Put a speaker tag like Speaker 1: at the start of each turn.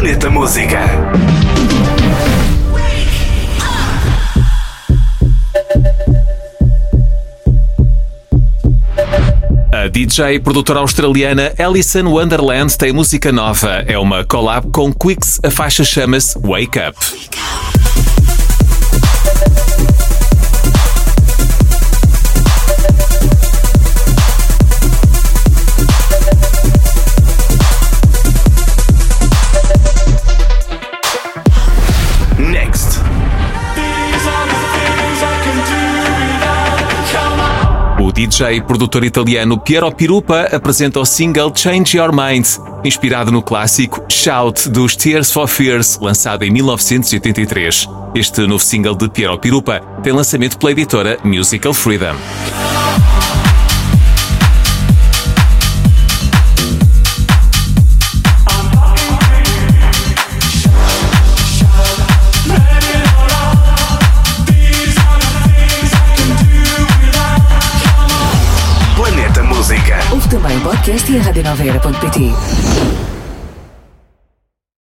Speaker 1: Planeta Música.
Speaker 2: A DJ e produtora australiana Alison Wonderland tem música nova. É uma collab com Quicks. A faixa chama-se Wake Up.
Speaker 1: Next.
Speaker 2: O DJ e produtor italiano Piero Pirupa apresenta o single Change Your Mind, inspirado no clássico Shout dos Tears for Fears, lançado em 1983. Este novo single de Piero Pirupa tem lançamento pela editora Musical Freedom.
Speaker 1: Música.
Speaker 3: Ouve também o podcast e a.